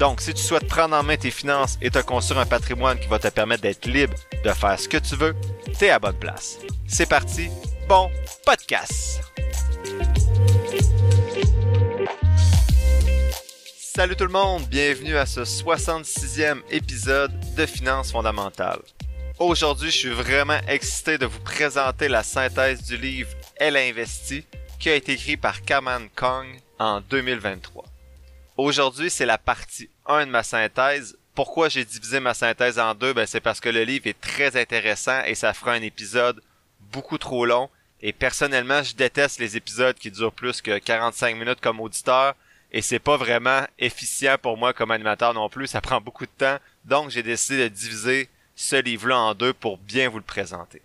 Donc, si tu souhaites prendre en main tes finances et te construire un patrimoine qui va te permettre d'être libre de faire ce que tu veux, t'es à bonne place. C'est parti, bon podcast! Salut tout le monde, bienvenue à ce 66e épisode de Finances fondamentales. Aujourd'hui, je suis vraiment excité de vous présenter la synthèse du livre Elle a investi qui a été écrit par Kaman Kong en 2023. Aujourd'hui, c'est la partie 1 de ma synthèse. Pourquoi j'ai divisé ma synthèse en deux? Ben, c'est parce que le livre est très intéressant et ça fera un épisode beaucoup trop long. Et personnellement, je déteste les épisodes qui durent plus que 45 minutes comme auditeur. Et c'est pas vraiment efficient pour moi comme animateur non plus. Ça prend beaucoup de temps. Donc, j'ai décidé de diviser ce livre-là en deux pour bien vous le présenter.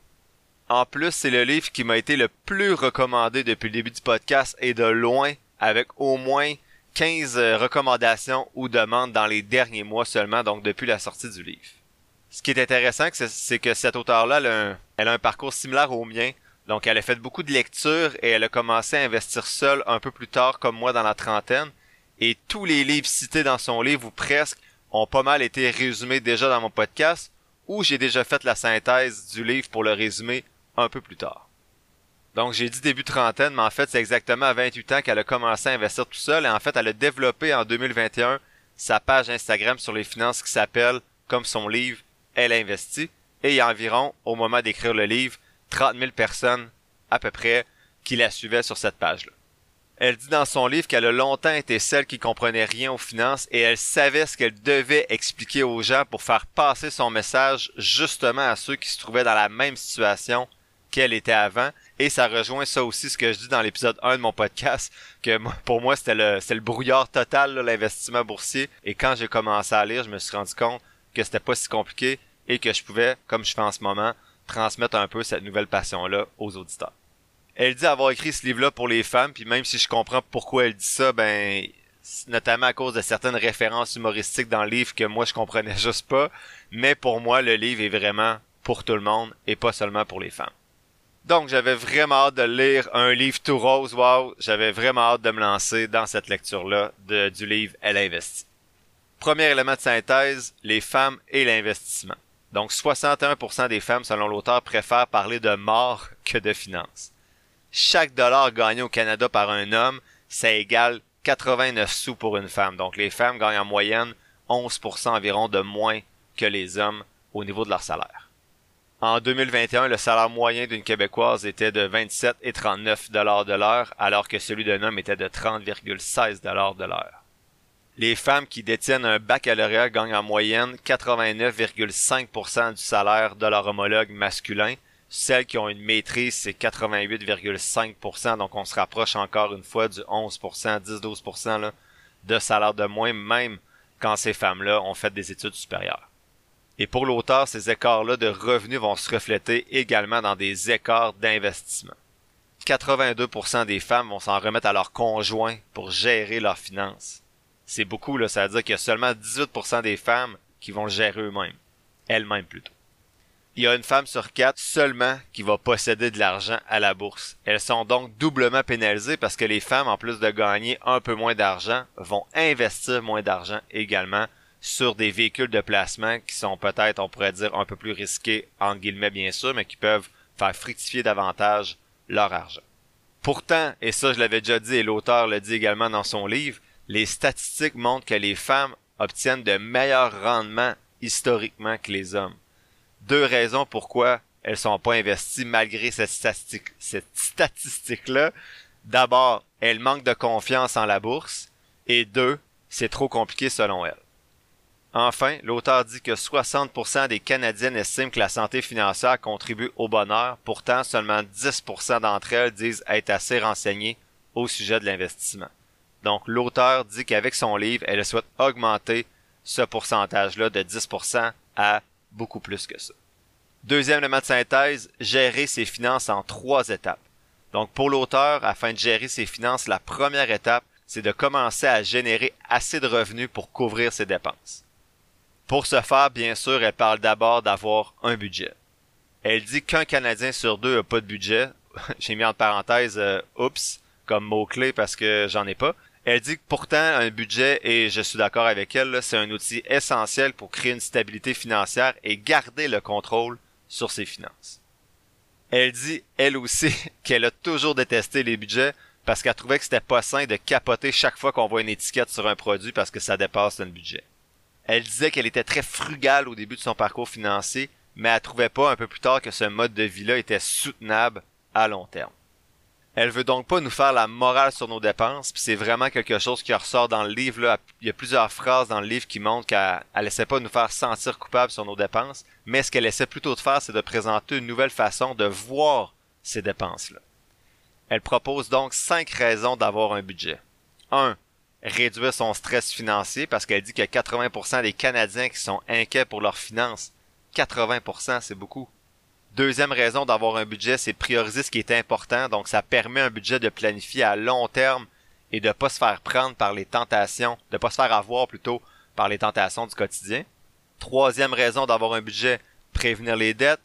En plus, c'est le livre qui m'a été le plus recommandé depuis le début du podcast et de loin, avec au moins 15 euh, recommandations ou demandes dans les derniers mois seulement, donc depuis la sortie du livre. Ce qui est intéressant, c'est que cet auteur-là, elle, a un parcours similaire au mien. Donc, elle a fait beaucoup de lectures et elle a commencé à investir seule un peu plus tard, comme moi, dans la trentaine. Et tous les livres cités dans son livre, ou presque, ont pas mal été résumés déjà dans mon podcast, ou j'ai déjà fait la synthèse du livre pour le résumer un peu plus tard. Donc j'ai dit début trentaine, mais en fait c'est exactement à 28 ans qu'elle a commencé à investir tout seul et en fait elle a développé en 2021 sa page Instagram sur les finances qui s'appelle, comme son livre, Elle investit. Et il y a environ, au moment d'écrire le livre, 30 000 personnes à peu près qui la suivaient sur cette page-là. Elle dit dans son livre qu'elle a longtemps été celle qui comprenait rien aux finances et elle savait ce qu'elle devait expliquer aux gens pour faire passer son message justement à ceux qui se trouvaient dans la même situation qu'elle était avant. Et ça rejoint ça aussi ce que je dis dans l'épisode 1 de mon podcast, que pour moi c'était le, le brouillard total, l'investissement boursier. Et quand j'ai commencé à lire, je me suis rendu compte que c'était pas si compliqué et que je pouvais, comme je fais en ce moment, transmettre un peu cette nouvelle passion-là aux auditeurs. Elle dit avoir écrit ce livre-là pour les femmes, puis même si je comprends pourquoi elle dit ça, ben notamment à cause de certaines références humoristiques dans le livre que moi je comprenais juste pas, mais pour moi le livre est vraiment pour tout le monde et pas seulement pour les femmes. Donc j'avais vraiment hâte de lire un livre tout rose, wow, j'avais vraiment hâte de me lancer dans cette lecture-là du livre Elle investit. Premier élément de synthèse, les femmes et l'investissement. Donc 61% des femmes, selon l'auteur, préfèrent parler de mort que de finances chaque dollar gagné au Canada par un homme, ça égale 89 sous pour une femme. Donc les femmes gagnent en moyenne 11% environ de moins que les hommes au niveau de leur salaire. En 2021, le salaire moyen d'une Québécoise était de 27 et 39 dollars de l'heure, alors que celui d'un homme était de 30,16 dollars de l'heure. Les femmes qui détiennent un baccalauréat gagnent en moyenne 89,5% du salaire de leur homologue masculin, celles qui ont une maîtrise, c'est 88,5%, donc on se rapproche encore une fois du 11%, 10-12% de salaire de moins, même quand ces femmes-là ont fait des études supérieures. Et pour l'auteur, ces écarts-là de revenus vont se refléter également dans des écarts d'investissement. 82% des femmes vont s'en remettre à leur conjoint pour gérer leurs finances. C'est beaucoup, là, ça veut dire qu'il y a seulement 18% des femmes qui vont le gérer eux-mêmes. Elles-mêmes plutôt il y a une femme sur quatre seulement qui va posséder de l'argent à la bourse. Elles sont donc doublement pénalisées parce que les femmes, en plus de gagner un peu moins d'argent, vont investir moins d'argent également sur des véhicules de placement qui sont peut-être, on pourrait dire, un peu plus risqués, entre guillemets bien sûr, mais qui peuvent faire fructifier davantage leur argent. Pourtant, et ça je l'avais déjà dit et l'auteur le dit également dans son livre, les statistiques montrent que les femmes obtiennent de meilleurs rendements historiquement que les hommes deux raisons pourquoi elles sont pas investies malgré cette statistique, cette statistique-là. D'abord, elles manquent de confiance en la bourse. Et deux, c'est trop compliqué selon elles. Enfin, l'auteur dit que 60% des Canadiennes estiment que la santé financière contribue au bonheur, pourtant seulement 10% d'entre elles disent être assez renseignées au sujet de l'investissement. Donc l'auteur dit qu'avec son livre, elle souhaite augmenter ce pourcentage-là de 10% à beaucoup plus que ça. Deuxième élément de synthèse, gérer ses finances en trois étapes. Donc pour l'auteur, afin de gérer ses finances, la première étape, c'est de commencer à générer assez de revenus pour couvrir ses dépenses. Pour ce faire, bien sûr, elle parle d'abord d'avoir un budget. Elle dit qu'un Canadien sur deux n'a pas de budget. J'ai mis en parenthèse euh, oups comme mot-clé parce que j'en ai pas. Elle dit que pourtant un budget, et je suis d'accord avec elle, c'est un outil essentiel pour créer une stabilité financière et garder le contrôle sur ses finances. Elle dit, elle aussi, qu'elle a toujours détesté les budgets parce qu'elle trouvait que c'était pas sain de capoter chaque fois qu'on voit une étiquette sur un produit parce que ça dépasse le budget. Elle disait qu'elle était très frugale au début de son parcours financier, mais elle trouvait pas un peu plus tard que ce mode de vie-là était soutenable à long terme. Elle veut donc pas nous faire la morale sur nos dépenses, puis c'est vraiment quelque chose qui ressort dans le livre. Là. Il y a plusieurs phrases dans le livre qui montrent qu'elle elle essaie pas nous faire sentir coupables sur nos dépenses, mais ce qu'elle essaie plutôt de faire, c'est de présenter une nouvelle façon de voir ces dépenses-là. Elle propose donc cinq raisons d'avoir un budget. 1. Réduire son stress financier parce qu'elle dit que 80% des Canadiens qui sont inquiets pour leurs finances. 80%, c'est beaucoup. Deuxième raison d'avoir un budget, c'est prioriser ce qui est important. Donc, ça permet un budget de planifier à long terme et de pas se faire prendre par les tentations, de pas se faire avoir plutôt par les tentations du quotidien. Troisième raison d'avoir un budget, prévenir les dettes.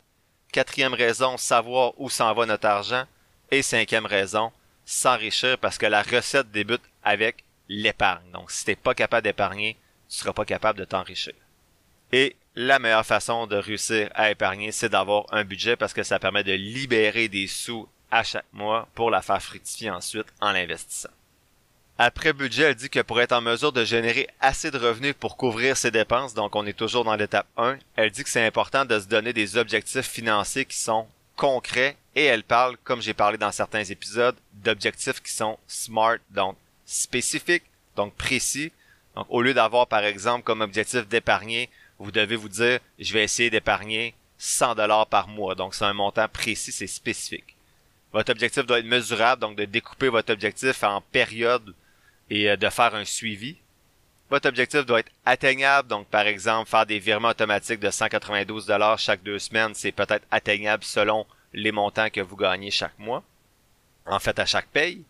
Quatrième raison, savoir où s'en va notre argent. Et cinquième raison, s'enrichir parce que la recette débute avec l'épargne. Donc, si t'es pas capable d'épargner, tu seras pas capable de t'enrichir. Et la meilleure façon de réussir à épargner, c'est d'avoir un budget parce que ça permet de libérer des sous à chaque mois pour la faire fructifier ensuite en l'investissant. Après budget, elle dit que pour être en mesure de générer assez de revenus pour couvrir ses dépenses, donc on est toujours dans l'étape 1, elle dit que c'est important de se donner des objectifs financiers qui sont concrets et elle parle, comme j'ai parlé dans certains épisodes, d'objectifs qui sont smart, donc spécifiques, donc précis. Donc au lieu d'avoir par exemple comme objectif d'épargner vous devez vous dire, je vais essayer d'épargner 100 dollars par mois. Donc, c'est un montant précis, c'est spécifique. Votre objectif doit être mesurable, donc de découper votre objectif en périodes et euh, de faire un suivi. Votre objectif doit être atteignable, donc par exemple, faire des virements automatiques de 192 dollars chaque deux semaines, c'est peut-être atteignable selon les montants que vous gagnez chaque mois. En fait, à chaque paye.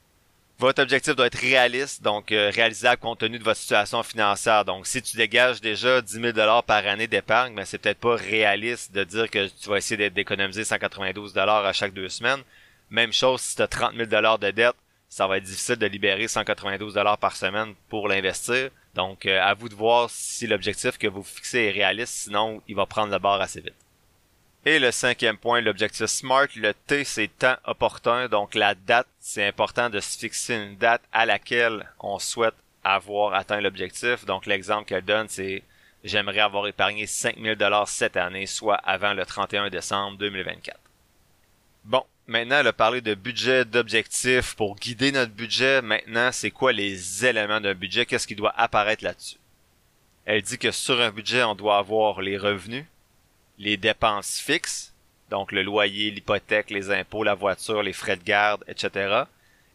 Votre objectif doit être réaliste, donc euh, réalisable compte tenu de votre situation financière. Donc, si tu dégages déjà 10 000 dollars par année d'épargne, mais ben, c'est peut-être pas réaliste de dire que tu vas essayer d'économiser 192 dollars à chaque deux semaines. Même chose si tu as 30 000 dollars de dette, ça va être difficile de libérer 192 dollars par semaine pour l'investir. Donc, euh, à vous de voir si l'objectif que vous fixez est réaliste, sinon il va prendre le bord assez vite. Et le cinquième point, l'objectif SMART, le T, c'est temps opportun. Donc la date, c'est important de se fixer une date à laquelle on souhaite avoir atteint l'objectif. Donc l'exemple qu'elle donne, c'est j'aimerais avoir épargné 5000 dollars cette année, soit avant le 31 décembre 2024. Bon, maintenant, elle a parlé de budget, d'objectifs pour guider notre budget. Maintenant, c'est quoi les éléments d'un budget? Qu'est-ce qui doit apparaître là-dessus? Elle dit que sur un budget, on doit avoir les revenus, les dépenses fixes, donc le loyer, l'hypothèque, les impôts, la voiture, les frais de garde, etc.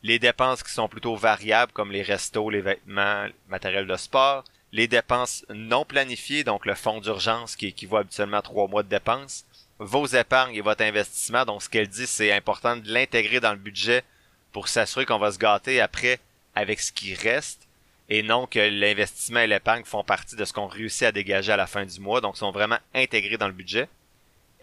Les dépenses qui sont plutôt variables, comme les restos, les vêtements, le matériel de sport. Les dépenses non planifiées, donc le fonds d'urgence qui équivaut habituellement à trois mois de dépenses. Vos épargnes et votre investissement, donc ce qu'elle dit, c'est important de l'intégrer dans le budget pour s'assurer qu'on va se gâter après avec ce qui reste et non que l'investissement et l'épargne font partie de ce qu'on réussit à dégager à la fin du mois, donc sont vraiment intégrés dans le budget.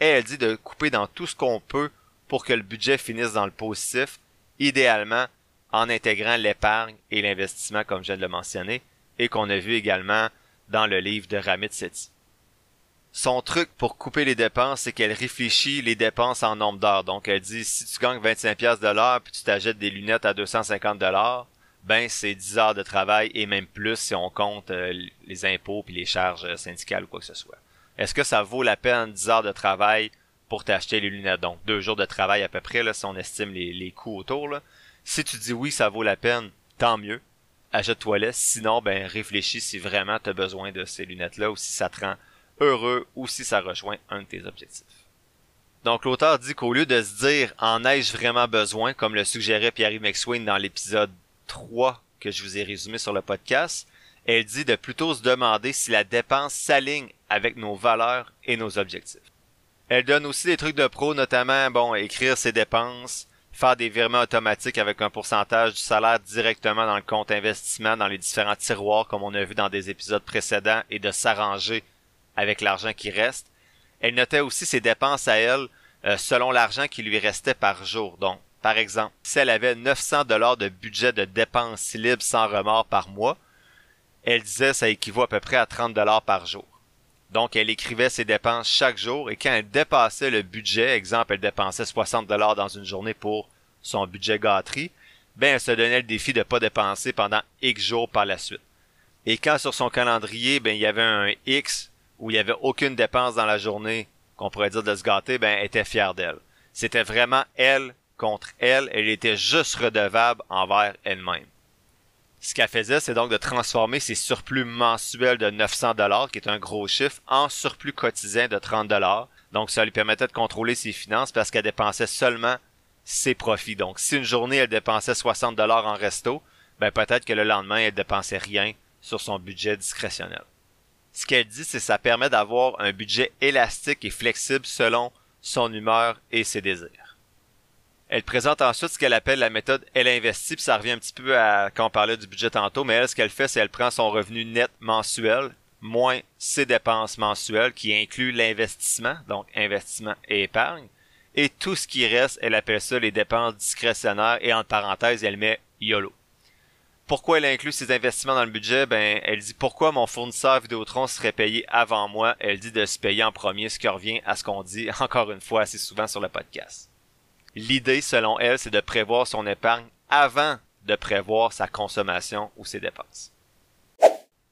Et elle dit de couper dans tout ce qu'on peut pour que le budget finisse dans le positif, idéalement en intégrant l'épargne et l'investissement comme je viens de le mentionner, et qu'on a vu également dans le livre de Ramit Sethi. Son truc pour couper les dépenses, c'est qu'elle réfléchit les dépenses en nombre d'heures. Donc elle dit si tu gagnes 25 pièces de l'heure puis tu t'achètes des lunettes à 250 dollars, ben c'est 10 heures de travail et même plus si on compte euh, les impôts puis les charges syndicales ou quoi que ce soit. Est-ce que ça vaut la peine 10 heures de travail pour t'acheter les lunettes? Donc deux jours de travail à peu près, là, si on estime les, les coûts autour. Là. Si tu dis oui, ça vaut la peine, tant mieux. Achète-toi-les. Sinon, ben réfléchis si vraiment tu as besoin de ces lunettes-là ou si ça te rend heureux ou si ça rejoint un de tes objectifs. Donc l'auteur dit qu'au lieu de se dire en ai-je vraiment besoin, comme le suggérait Pierre-Yves McSwain dans l'épisode 3 que je vous ai résumé sur le podcast, Elle dit de plutôt se demander si la dépense s'aligne avec nos valeurs et nos objectifs. Elle donne aussi des trucs de pro, notamment, bon, écrire ses dépenses, faire des virements automatiques avec un pourcentage du salaire directement dans le compte investissement dans les différents tiroirs comme on a vu dans des épisodes précédents et de s'arranger avec l'argent qui reste. Elle notait aussi ses dépenses à elle euh, selon l'argent qui lui restait par jour. Donc, par exemple, si elle avait 900 dollars de budget de dépenses libres sans remords par mois, elle disait ça équivaut à peu près à 30 dollars par jour. Donc, elle écrivait ses dépenses chaque jour et quand elle dépassait le budget, exemple, elle dépensait 60 dollars dans une journée pour son budget gâterie, ben, elle se donnait le défi de pas dépenser pendant X jours par la suite. Et quand sur son calendrier, ben, il y avait un X où il y avait aucune dépense dans la journée, qu'on pourrait dire de se gâter, ben, elle était fière d'elle. C'était vraiment elle contre elle, elle était juste redevable envers elle-même. Ce qu'elle faisait, c'est donc de transformer ses surplus mensuels de 900 dollars, qui est un gros chiffre, en surplus quotidien de 30 dollars. Donc, ça lui permettait de contrôler ses finances parce qu'elle dépensait seulement ses profits. Donc, si une journée, elle dépensait 60 dollars en resto, ben peut-être que le lendemain, elle dépensait rien sur son budget discrétionnel. Ce qu'elle dit, c'est que ça permet d'avoir un budget élastique et flexible selon son humeur et ses désirs. Elle présente ensuite ce qu'elle appelle la méthode Elle investit, puis ça revient un petit peu à quand on parlait du budget tantôt, mais elle, ce qu'elle fait, c'est qu'elle prend son revenu net mensuel, moins ses dépenses mensuelles, qui inclut l'investissement, donc investissement et épargne, et tout ce qui reste, elle appelle ça les dépenses discrétionnaires, et entre parenthèses, elle met YOLO. Pourquoi elle inclut ses investissements dans le budget? Ben, elle dit pourquoi mon fournisseur Vidéotron serait payé avant moi? Elle dit de se payer en premier, ce qui revient à ce qu'on dit encore une fois assez souvent sur le podcast. L'idée, selon elle, c'est de prévoir son épargne avant de prévoir sa consommation ou ses dépenses.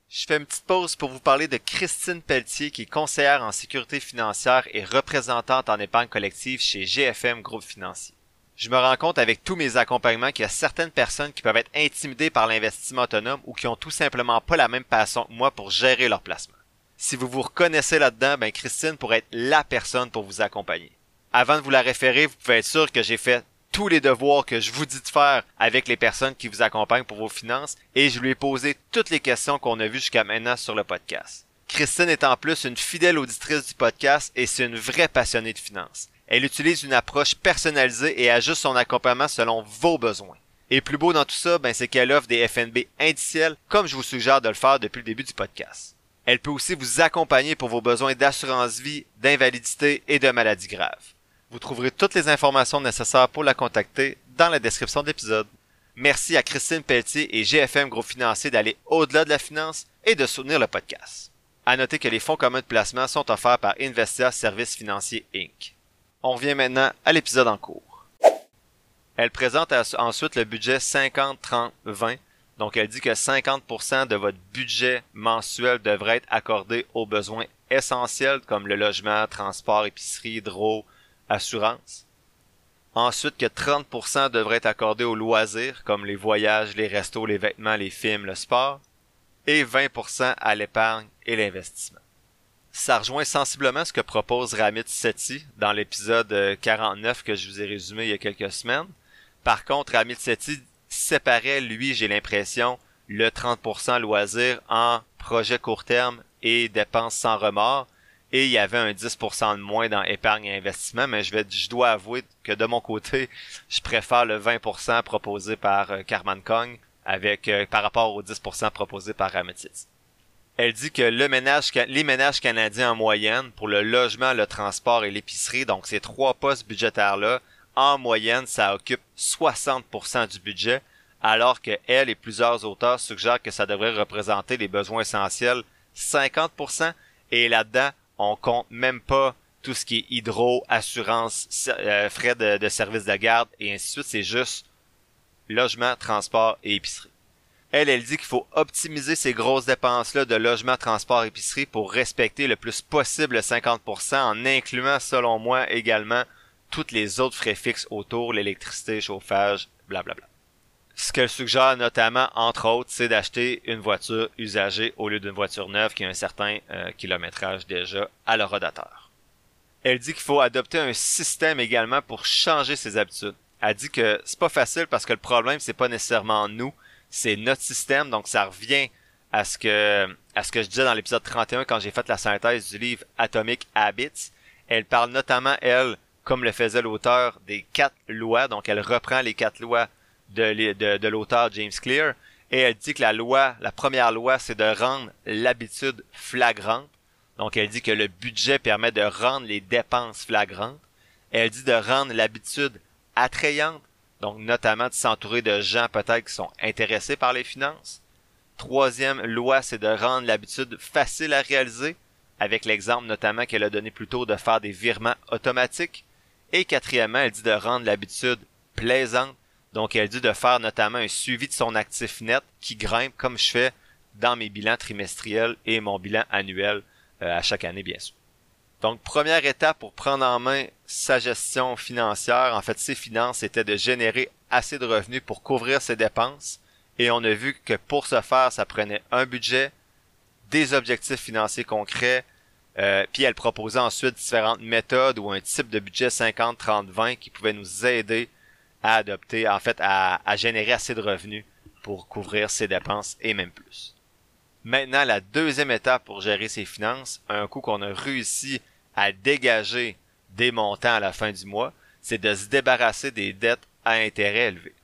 Je fais une petite pause pour vous parler de Christine Pelletier, qui est conseillère en sécurité financière et représentante en épargne collective chez GFM Groupe Financier. Je me rends compte avec tous mes accompagnements qu'il y a certaines personnes qui peuvent être intimidées par l'investissement autonome ou qui ont tout simplement pas la même passion que moi pour gérer leur placement. Si vous vous reconnaissez là-dedans, ben Christine pourrait être la personne pour vous accompagner avant de vous la référer, vous pouvez être sûr que j'ai fait tous les devoirs que je vous dis de faire avec les personnes qui vous accompagnent pour vos finances et je lui ai posé toutes les questions qu'on a vues jusqu'à maintenant sur le podcast. Christine est en plus une fidèle auditrice du podcast et c'est une vraie passionnée de finances. Elle utilise une approche personnalisée et ajuste son accompagnement selon vos besoins. Et plus beau dans tout ça, ben c'est qu'elle offre des FNB indiciels comme je vous suggère de le faire depuis le début du podcast. Elle peut aussi vous accompagner pour vos besoins d'assurance vie, d'invalidité et de maladies graves. Vous trouverez toutes les informations nécessaires pour la contacter dans la description de l'épisode. Merci à Christine Pelletier et GFM Gros Financier d'aller au-delà de la finance et de soutenir le podcast. À noter que les fonds communs de placement sont offerts par Investia Services Financiers Inc. On revient maintenant à l'épisode en cours. Elle présente ensuite le budget 50-30-20. Donc elle dit que 50% de votre budget mensuel devrait être accordé aux besoins essentiels comme le logement, transport, épicerie, hydro, assurance. Ensuite, que 30% devrait être accordé aux loisirs, comme les voyages, les restos, les vêtements, les films, le sport, et 20% à l'épargne et l'investissement. Ça rejoint sensiblement ce que propose Ramit Sethi dans l'épisode 49 que je vous ai résumé il y a quelques semaines. Par contre, Ramit Sethi séparait, lui, j'ai l'impression, le 30% loisirs en projet court terme et dépenses sans remords, et il y avait un 10% de moins dans épargne et investissement, mais je vais, je dois avouer que de mon côté, je préfère le 20% proposé par euh, Carman Kong avec euh, par rapport au 10% proposé par Amethyst. Elle dit que le ménage, les ménages canadiens en moyenne, pour le logement, le transport et l'épicerie, donc ces trois postes budgétaires-là, en moyenne, ça occupe 60% du budget, alors que elle et plusieurs auteurs suggèrent que ça devrait représenter les besoins essentiels 50%, et là-dedans, on compte même pas tout ce qui est hydro, assurance, euh, frais de, de, service de garde et ainsi de suite. C'est juste logement, transport et épicerie. Elle, elle dit qu'il faut optimiser ces grosses dépenses-là de logement, transport, épicerie pour respecter le plus possible le 50% en incluant, selon moi, également toutes les autres frais fixes autour, l'électricité, chauffage, blablabla. Ce qu'elle suggère notamment, entre autres, c'est d'acheter une voiture usagée au lieu d'une voiture neuve qui a un certain euh, kilométrage déjà à le rodateur. Elle dit qu'il faut adopter un système également pour changer ses habitudes. Elle dit que c'est pas facile parce que le problème c'est pas nécessairement nous, c'est notre système, donc ça revient à ce que à ce que je disais dans l'épisode 31 quand j'ai fait la synthèse du livre Atomic Habits. Elle parle notamment, elle, comme le faisait l'auteur, des quatre lois. Donc, elle reprend les quatre lois de, l'auteur James Clear. Et elle dit que la loi, la première loi, c'est de rendre l'habitude flagrante. Donc, elle dit que le budget permet de rendre les dépenses flagrantes. Elle dit de rendre l'habitude attrayante. Donc, notamment de s'entourer de gens peut-être qui sont intéressés par les finances. Troisième loi, c'est de rendre l'habitude facile à réaliser, avec l'exemple notamment qu'elle a donné plus tôt de faire des virements automatiques. Et quatrièmement, elle dit de rendre l'habitude plaisante, donc elle dit de faire notamment un suivi de son actif net qui grimpe comme je fais dans mes bilans trimestriels et mon bilan annuel euh, à chaque année bien sûr. Donc première étape pour prendre en main sa gestion financière, en fait ses finances, c'était de générer assez de revenus pour couvrir ses dépenses et on a vu que pour ce faire, ça prenait un budget, des objectifs financiers concrets, euh, puis elle proposait ensuite différentes méthodes ou un type de budget 50-30-20 qui pouvait nous aider à adopter, en fait, à, générer assez de revenus pour couvrir ses dépenses et même plus. Maintenant, la deuxième étape pour gérer ses finances, un coup qu'on a réussi à dégager des montants à la fin du mois, c'est de se débarrasser des dettes à intérêt élevé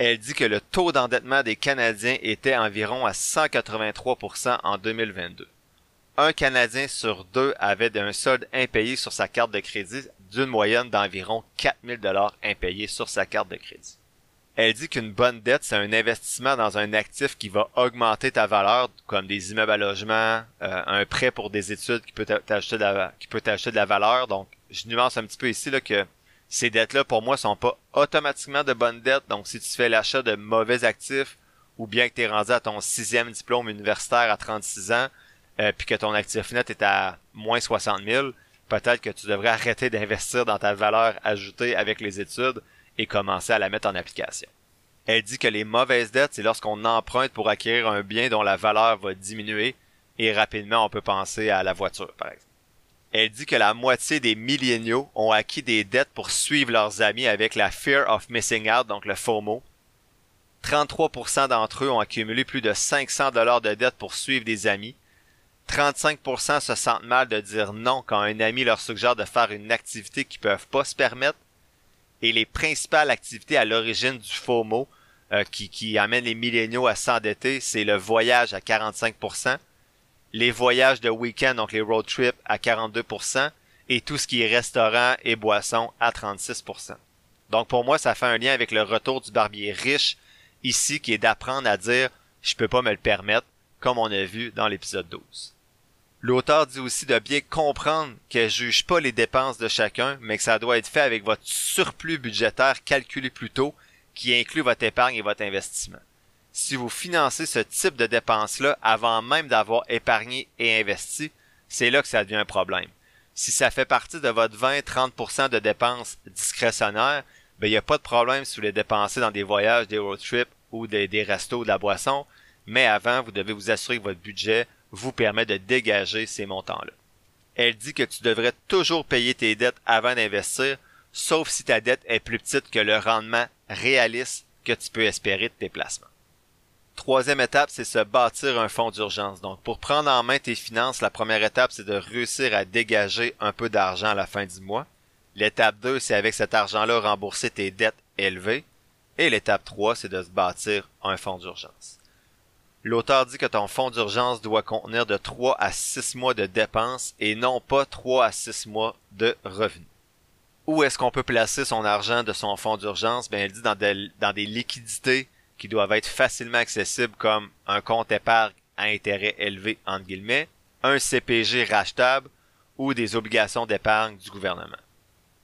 elle dit que le taux d'endettement des Canadiens était environ à 183% en 2022. Un Canadien sur deux avait un solde impayé sur sa carte de crédit d'une moyenne d'environ 4000 dollars impayés sur sa carte de crédit. Elle dit qu'une bonne dette, c'est un investissement dans un actif qui va augmenter ta valeur, comme des immeubles à logement, euh, un prêt pour des études qui peut t'acheter de la, de la valeur. Donc, je nuance un petit peu ici là que ces dettes-là, pour moi, sont pas automatiquement de bonnes dettes. Donc, si tu fais l'achat de mauvais actifs, ou bien que tu es rendu à ton sixième diplôme universitaire à 36 ans, euh, puis que ton actif net est à moins 60 000, peut-être que tu devrais arrêter d'investir dans ta valeur ajoutée avec les études et commencer à la mettre en application. Elle dit que les mauvaises dettes, c'est lorsqu'on emprunte pour acquérir un bien dont la valeur va diminuer et rapidement on peut penser à la voiture, par exemple. Elle dit que la moitié des milléniaux ont acquis des dettes pour suivre leurs amis avec la fear of missing out, donc le FOMO. 33% d'entre eux ont accumulé plus de 500 dollars de dettes pour suivre des amis. 35% se sentent mal de dire non quand un ami leur suggère de faire une activité qu'ils peuvent pas se permettre. Et les principales activités à l'origine du FOMO euh, qui, amènent les milléniaux à s'endetter, c'est le voyage à 45%, les voyages de week-end, donc les road trips à 42%, et tout ce qui est restaurant et boissons à 36%. Donc pour moi, ça fait un lien avec le retour du barbier riche ici qui est d'apprendre à dire je peux pas me le permettre, comme on a vu dans l'épisode 12. L'auteur dit aussi de bien comprendre qu'elle juge pas les dépenses de chacun, mais que ça doit être fait avec votre surplus budgétaire calculé plus tôt, qui inclut votre épargne et votre investissement si vous financez ce type de dépenses-là avant même d'avoir épargné et investi, c'est là que ça devient un problème. Si ça fait partie de votre 20-30% de dépenses discrétionnaires, ben, il n'y a pas de problème si vous les dépensez dans des voyages, des road trips ou des, des restos, de la boisson, mais avant, vous devez vous assurer que votre budget vous permet de dégager ces montants-là. Elle dit que tu devrais toujours payer tes dettes avant d'investir, sauf si ta dette est plus petite que le rendement réaliste que tu peux espérer de tes placements. Troisième étape, c'est se bâtir un fonds d'urgence. Donc, pour prendre en main tes finances, la première étape, c'est de réussir à dégager un peu d'argent à la fin du mois. L'étape 2, c'est avec cet argent-là rembourser tes dettes élevées. Et l'étape 3, c'est de se bâtir un fonds d'urgence. L'auteur dit que ton fonds d'urgence doit contenir de 3 à 6 mois de dépenses et non pas 3 à 6 mois de revenus. Où est-ce qu'on peut placer son argent de son fonds d'urgence? Ben, elle dit dans dans des liquidités qui doivent être facilement accessibles comme un compte épargne à intérêt élevé entre guillemets, un CPG rachetable ou des obligations d'épargne du gouvernement.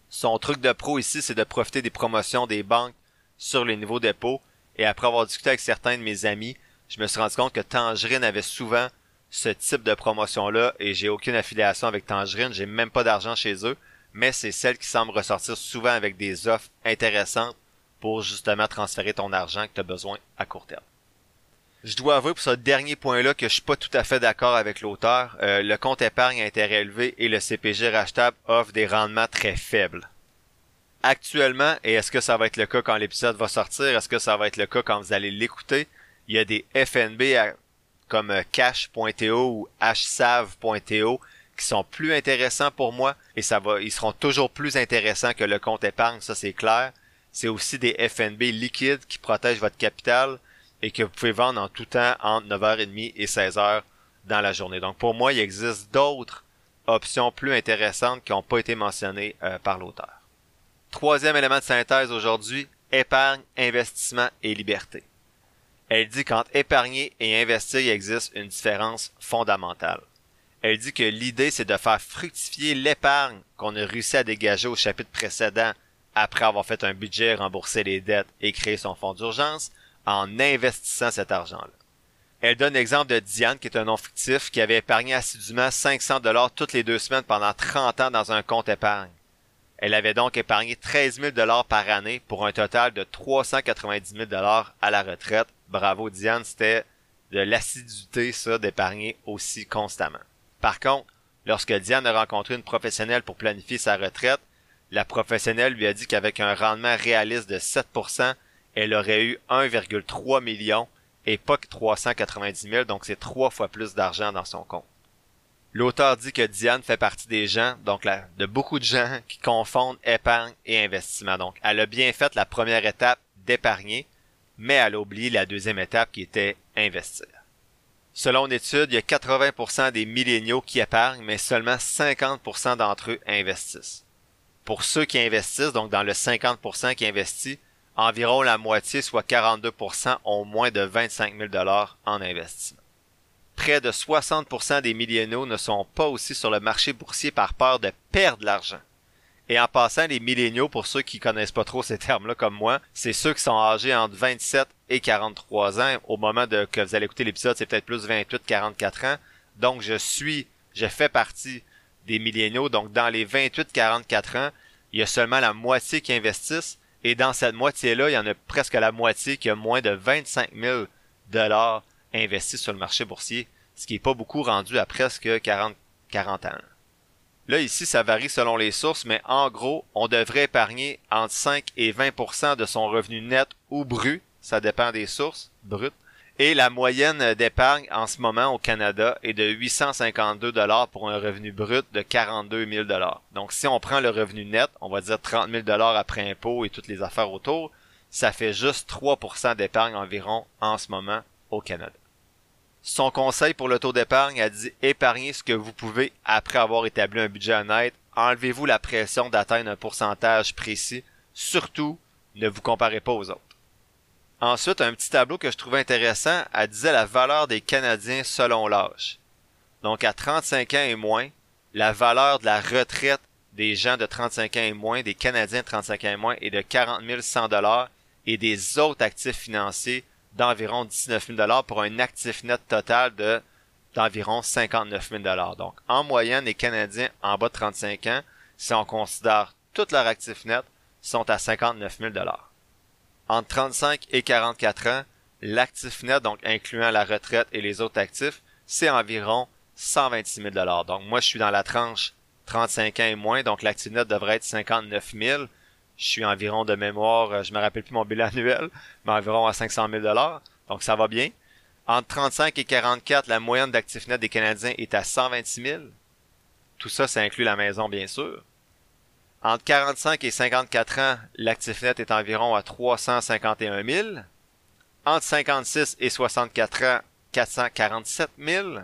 Son truc de pro ici, c'est de profiter des promotions des banques sur les niveaux dépôt et après avoir discuté avec certains de mes amis, je me suis rendu compte que Tangerine avait souvent ce type de promotion-là et j'ai aucune affiliation avec Tangerine, j'ai même pas d'argent chez eux, mais c'est celle qui semble ressortir souvent avec des offres intéressantes pour justement transférer ton argent que tu as besoin à court terme. Je dois avouer pour ce dernier point-là que je suis pas tout à fait d'accord avec l'auteur. Euh, le compte épargne à intérêt élevé et le CPG rachetable offrent des rendements très faibles. Actuellement, et est-ce que ça va être le cas quand l'épisode va sortir, est-ce que ça va être le cas quand vous allez l'écouter, il y a des FNB comme euh, cash.to ou hsave.to qui sont plus intéressants pour moi et ça va, ils seront toujours plus intéressants que le compte épargne, ça c'est clair. C'est aussi des FNB liquides qui protègent votre capital et que vous pouvez vendre en tout temps entre 9h30 et 16h dans la journée. Donc pour moi, il existe d'autres options plus intéressantes qui n'ont pas été mentionnées euh, par l'auteur. Troisième élément de synthèse aujourd'hui, épargne, investissement et liberté. Elle dit qu'entre épargner et investir, existe une différence fondamentale. Elle dit que l'idée, c'est de faire fructifier l'épargne qu'on a réussi à dégager au chapitre précédent après avoir fait un budget, remboursé les dettes et créé son fonds d'urgence en investissant cet argent-là. Elle donne l'exemple de Diane, qui est un nom fictif, qui avait épargné assidûment 500 dollars toutes les deux semaines pendant 30 ans dans un compte épargne. Elle avait donc épargné 13 000 dollars par année pour un total de 390 000 dollars à la retraite. Bravo Diane, c'était de l'assiduité ça d'épargner aussi constamment. Par contre, lorsque Diane a rencontré une professionnelle pour planifier sa retraite, la professionnelle lui a dit qu'avec un rendement réaliste de 7%, elle aurait eu 1,3 million et pas que 390 000, donc c'est trois fois plus d'argent dans son compte. L'auteur dit que Diane fait partie des gens, donc de beaucoup de gens qui confondent épargne et investissement. Donc, elle a bien fait la première étape d'épargner, mais elle a la deuxième étape qui était investir. Selon une étude, il y a 80% des milléniaux qui épargnent, mais seulement 50% d'entre eux investissent. Pour ceux qui investissent, donc dans le 50% qui investit, environ la moitié, soit 42%, ont moins de 25 000 dollars en investissement. Près de 60% des milléniaux ne sont pas aussi sur le marché boursier par peur de perdre l'argent. Et en passant, les milléniaux, pour ceux qui connaissent pas trop ces termes-là comme moi, c'est ceux qui sont âgés entre 27 et 43 ans. Au moment de que vous allez écouter l'épisode, c'est peut-être plus 28, 44 ans. Donc, je suis, je fais partie des milléniaux. Donc, dans les 28, 44 ans, il y a seulement la moitié qui investissent. Et dans cette moitié-là, il y en a presque la moitié qui a moins de 25 000 dollars investis sur le marché boursier, ce qui est pas beaucoup rendu à presque 40, 40 ans. Là, ici, ça varie selon les sources, mais en gros, on devrait épargner entre 5 et 20% de son revenu net ou brut, ça dépend des sources, brut. Et la moyenne d'épargne en ce moment au Canada est de 852 dollars pour un revenu brut de 42 000 dollars. Donc, si on prend le revenu net, on va dire 30 000 dollars après impôts et toutes les affaires autour, ça fait juste 3% d'épargne environ en ce moment au Canada. Son conseil pour le taux d'épargne a dit épargnez ce que vous pouvez après avoir établi un budget honnête. Enlevez-vous la pression d'atteindre un pourcentage précis. Surtout, ne vous comparez pas aux autres. Ensuite, un petit tableau que je trouvais intéressant, elle disait la valeur des Canadiens selon l'âge. Donc à 35 ans et moins, la valeur de la retraite des gens de 35 ans et moins, des Canadiens de 35 ans et moins, est de 40 100 dollars et des autres actifs financiers d'environ 19 000 pour un actif net total de d'environ 59 000 Donc, en moyenne, les Canadiens en bas de 35 ans, si on considère tout leur actif net, sont à 59 000 Entre 35 et 44 ans, l'actif net, donc incluant la retraite et les autres actifs, c'est environ 126 000 Donc, moi, je suis dans la tranche 35 ans et moins, donc l'actif net devrait être 59 000 je suis environ de mémoire, euh, je me rappelle plus mon bilan annuel, mais environ à 500 000 dollars. Donc ça va bien. Entre 35 et 44, la moyenne d'actifs nets des Canadiens est à 126 000. Tout ça, ça inclut la maison, bien sûr. Entre 45 et 54 ans, l'actif net est environ à 351 000. Entre 56 et 64 ans, 447 000.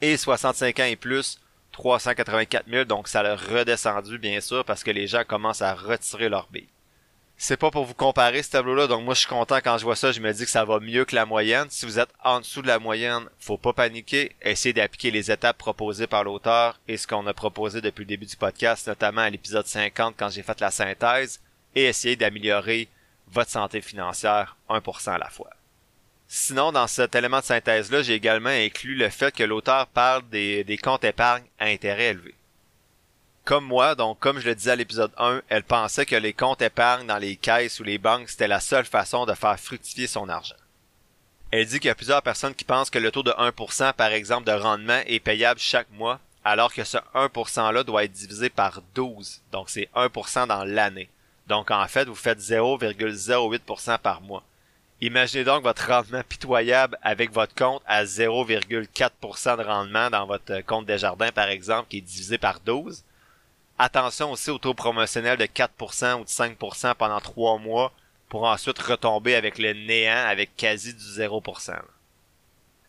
Et 65 ans et plus, 384 000, donc ça l'a redescendu bien sûr parce que les gens commencent à retirer leur billes. C'est pas pour vous comparer ce tableau-là, donc moi je suis content quand je vois ça, je me dis que ça va mieux que la moyenne. Si vous êtes en dessous de la moyenne, faut pas paniquer, essayez d'appliquer les étapes proposées par l'auteur et ce qu'on a proposé depuis le début du podcast, notamment à l'épisode 50 quand j'ai fait la synthèse, et essayez d'améliorer votre santé financière 1% à la fois. Sinon, dans cet élément de synthèse-là, j'ai également inclus le fait que l'auteur parle des, comptes épargne à intérêt élevé. Comme moi, donc comme je le disais à l'épisode 1, elle pensait que les comptes épargne dans les caisses ou les banques, c'était la seule façon de faire fructifier son argent. Elle dit qu'il y a plusieurs personnes qui pensent que le taux de 1% par exemple de rendement est payable chaque mois, alors que ce 1%-là doit être divisé par 12. Donc c'est 1% dans l'année. Donc en fait, vous faites 0,08% par mois. Imaginez donc votre rendement pitoyable avec votre compte à 0,4% de rendement dans votre compte des jardins, par exemple, qui est divisé par 12. Attention aussi au taux promotionnel de 4% ou de 5% pendant 3 mois pour ensuite retomber avec le néant avec quasi du 0%.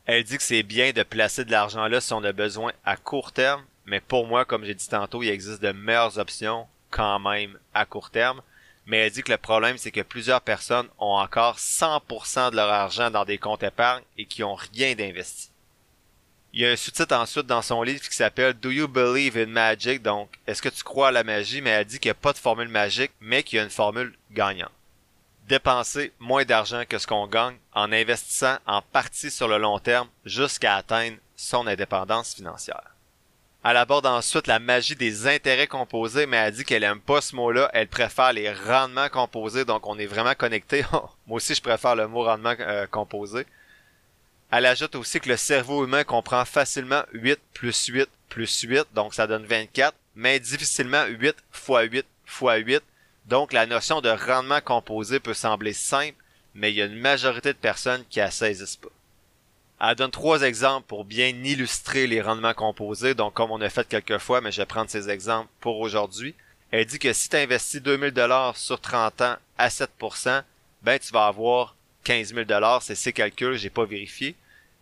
Elle dit que c'est bien de placer de l'argent là si on a besoin à court terme, mais pour moi, comme j'ai dit tantôt, il existe de meilleures options quand même à court terme mais elle dit que le problème, c'est que plusieurs personnes ont encore 100% de leur argent dans des comptes épargne et qui ont rien d'investi. Il y a un sous-titre ensuite dans son livre qui s'appelle Do You Believe in Magic? Donc, est-ce que tu crois à la magie? Mais elle dit qu'il n'y a pas de formule magique, mais qu'il y a une formule gagnante. Dépenser moins d'argent que ce qu'on gagne en investissant en partie sur le long terme jusqu'à atteindre son indépendance financière. Elle aborde ensuite la magie des intérêts composés, mais elle dit qu'elle aime pas ce mot-là. Elle préfère les rendements composés, donc on est vraiment connecté. Moi aussi, je préfère le mot rendement euh, composé. Elle ajoute aussi que le cerveau humain comprend facilement 8 plus 8 plus 8, donc ça donne 24, mais difficilement 8 fois 8 fois 8. Donc la notion de rendement composé peut sembler simple, mais il y a une majorité de personnes qui la saisissent pas. Elle donne trois exemples pour bien illustrer les rendements composés, donc comme on a fait quelques fois, mais je vais prendre ces exemples pour aujourd'hui. Elle dit que si tu investis 2000 dollars sur 30 ans à 7%, ben tu vas avoir 15 000 dollars, c'est ses calculs, j'ai pas vérifié.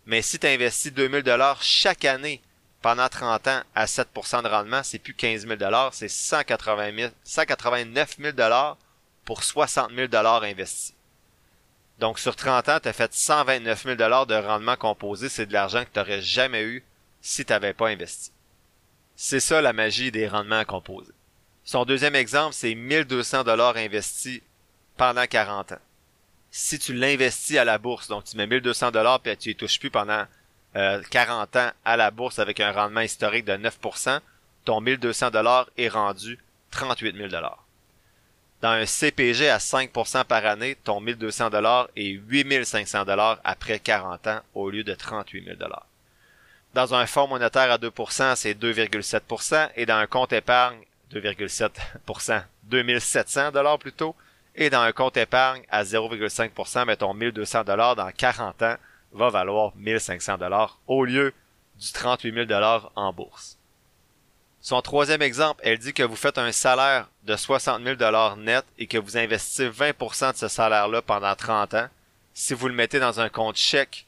Mais si tu investis 2000 dollars chaque année pendant 30 ans à 7% de rendement, c'est plus 15 000 dollars, c'est 180 189 000 dollars pour 60 000 dollars investis. Donc, sur 30 ans, tu as fait 129 000 de rendement composé. C'est de l'argent que tu n'aurais jamais eu si tu n'avais pas investi. C'est ça la magie des rendements composés. Son deuxième exemple, c'est 1200 dollars investis pendant 40 ans. Si tu l'investis à la bourse, donc tu mets 1200 dollars puis tu y touches plus pendant 40 euh, ans à la bourse avec un rendement historique de 9%, ton 1200 dollars est rendu 38 000 dollars. Dans un CPG à 5% par année, ton 1200 dollars est 8500 dollars après 40 ans au lieu de 38 000 dollars. Dans un fonds monétaire à 2%, c'est 2,7% et dans un compte épargne, 2,7%, 2700 dollars plutôt, et dans un compte épargne à 0,5%, mais ton 1200 dollars dans 40 ans va valoir 1500 dollars au lieu du 38 000 dollars en bourse. Son troisième exemple, elle dit que vous faites un salaire de 60 000 net et que vous investissez 20% de ce salaire-là pendant 30 ans. Si vous le mettez dans un compte chèque,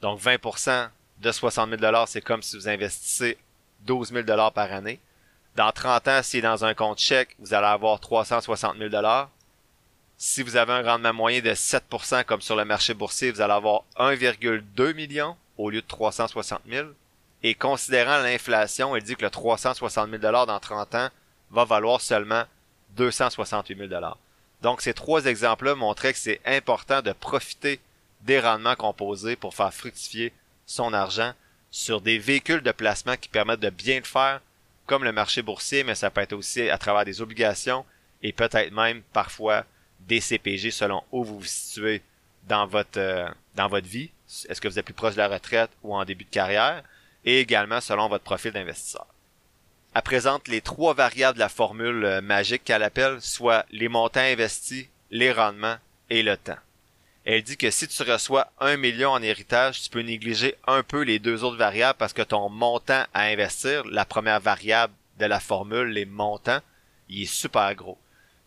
donc 20% de 60 000 c'est comme si vous investissez 12 000 par année. Dans 30 ans, si dans un compte chèque, vous allez avoir 360 000 Si vous avez un rendement moyen de 7% comme sur le marché boursier, vous allez avoir 1,2 million au lieu de 360 000. Et considérant l'inflation, elle dit que le 360 000 dans 30 ans va valoir seulement 268 000 Donc ces trois exemples-là montraient que c'est important de profiter des rendements composés pour faire fructifier son argent sur des véhicules de placement qui permettent de bien le faire, comme le marché boursier, mais ça peut être aussi à travers des obligations et peut-être même parfois des CPG selon où vous vous situez dans votre euh, dans votre vie. Est-ce que vous êtes plus proche de la retraite ou en début de carrière? Et également selon votre profil d'investisseur. Elle présente les trois variables de la formule euh, magique qu'elle appelle, soit les montants investis, les rendements et le temps. Elle dit que si tu reçois un million en héritage, tu peux négliger un peu les deux autres variables parce que ton montant à investir, la première variable de la formule, les montants, il est super gros.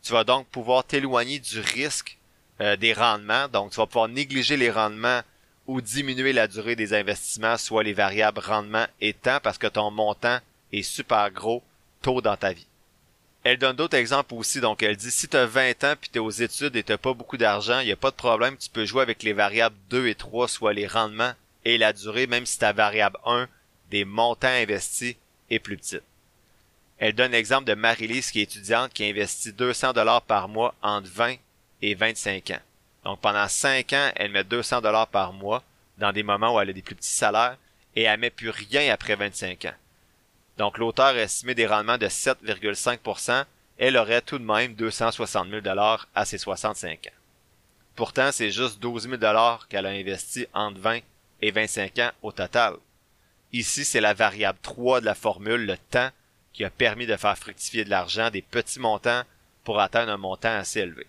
Tu vas donc pouvoir t'éloigner du risque euh, des rendements. Donc, tu vas pouvoir négliger les rendements ou diminuer la durée des investissements, soit les variables rendement et temps, parce que ton montant est super gros tôt dans ta vie. Elle donne d'autres exemples aussi, donc elle dit si tu as 20 ans puis tu es aux études et tu pas beaucoup d'argent, il n'y a pas de problème, tu peux jouer avec les variables 2 et 3, soit les rendements et la durée, même si ta variable 1, des montants investis, est plus petite. Elle donne l'exemple de Marie-Lise qui est étudiante qui investit 200 dollars par mois entre 20 et 25 ans. Donc pendant 5 ans, elle met 200 dollars par mois dans des moments où elle a des plus petits salaires et elle met plus rien après 25 ans. Donc l'auteur a estimé des rendements de 7,5%, elle aurait tout de même 260 000 dollars à ses 65 ans. Pourtant, c'est juste 12 000 dollars qu'elle a investi entre 20 et 25 ans au total. Ici, c'est la variable 3 de la formule, le temps, qui a permis de faire fructifier de l'argent des petits montants pour atteindre un montant assez élevé.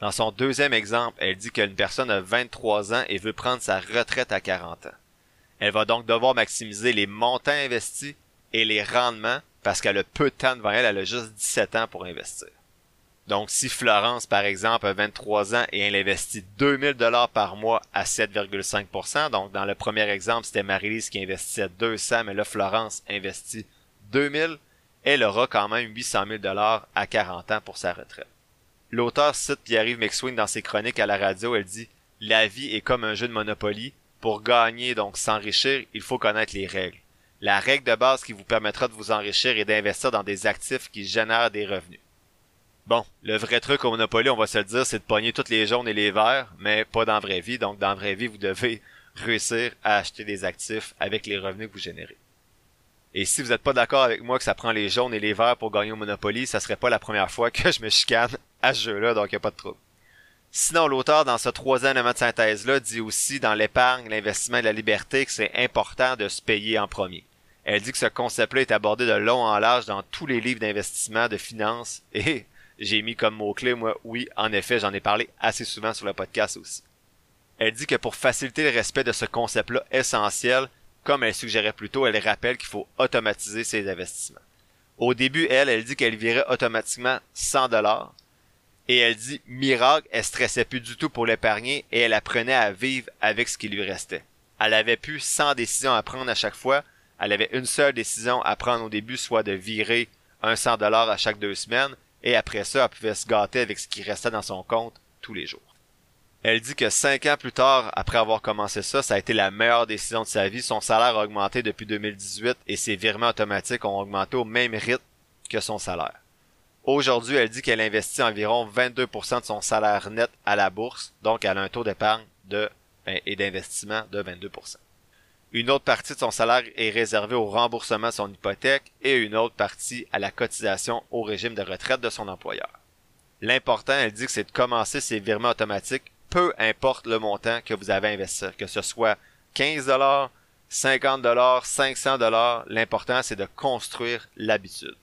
Dans son deuxième exemple, elle dit qu'une personne a 23 ans et veut prendre sa retraite à 40 ans. Elle va donc devoir maximiser les montants investis et les rendements parce qu'elle a peu de temps devant elle, elle a juste 17 ans pour investir. Donc, si Florence, par exemple, a 23 ans et elle investit 2000 dollars par mois à 7,5%, donc dans le premier exemple, c'était Marie-Lise qui investissait 200, mais là, Florence investit 2000, elle aura quand même 800 000 dollars à 40 ans pour sa retraite. L'auteur cite Pierre-Yves McSween dans ses chroniques à la radio, elle dit « La vie est comme un jeu de Monopoly. Pour gagner, donc s'enrichir, il faut connaître les règles. La règle de base qui vous permettra de vous enrichir est d'investir dans des actifs qui génèrent des revenus. Bon, le vrai truc au Monopoly, on va se le dire, c'est de pogner toutes les jaunes et les verts, mais pas dans la vraie vie. Donc, dans la vraie vie, vous devez réussir à acheter des actifs avec les revenus que vous générez. Et si vous n'êtes pas d'accord avec moi que ça prend les jaunes et les verts pour gagner au Monopoly, ça serait pas la première fois que je me chicane à ce jeu-là, donc il a pas de trouble. Sinon, l'auteur, dans ce troisième élément de synthèse-là, dit aussi dans l'épargne, l'investissement et la liberté que c'est important de se payer en premier. Elle dit que ce concept-là est abordé de long en large dans tous les livres d'investissement, de finances, et j'ai mis comme mot-clé, moi, oui, en effet, j'en ai parlé assez souvent sur le podcast aussi. Elle dit que pour faciliter le respect de ce concept-là essentiel, comme elle suggérait plus tôt, elle rappelle qu'il faut automatiser ses investissements. Au début, elle, elle dit qu'elle virait automatiquement 100 dollars. Et elle dit, miracle, elle stressait plus du tout pour l'épargner et elle apprenait à vivre avec ce qui lui restait. Elle avait plus 100 décisions à prendre à chaque fois. Elle avait une seule décision à prendre au début, soit de virer un 100 dollars à chaque deux semaines et après ça, elle pouvait se gâter avec ce qui restait dans son compte tous les jours. Elle dit que cinq ans plus tard, après avoir commencé ça, ça a été la meilleure décision de sa vie. Son salaire a augmenté depuis 2018 et ses virements automatiques ont augmenté au même rythme que son salaire. Aujourd'hui, elle dit qu'elle investit environ 22% de son salaire net à la bourse, donc elle a un taux d'épargne de, ben, et d'investissement de 22%. Une autre partie de son salaire est réservée au remboursement de son hypothèque et une autre partie à la cotisation au régime de retraite de son employeur. L'important, elle dit que c'est de commencer ses virements automatiques, peu importe le montant que vous avez investi, que ce soit 15 dollars, 50 dollars, 500 dollars, l'important c'est de construire l'habitude.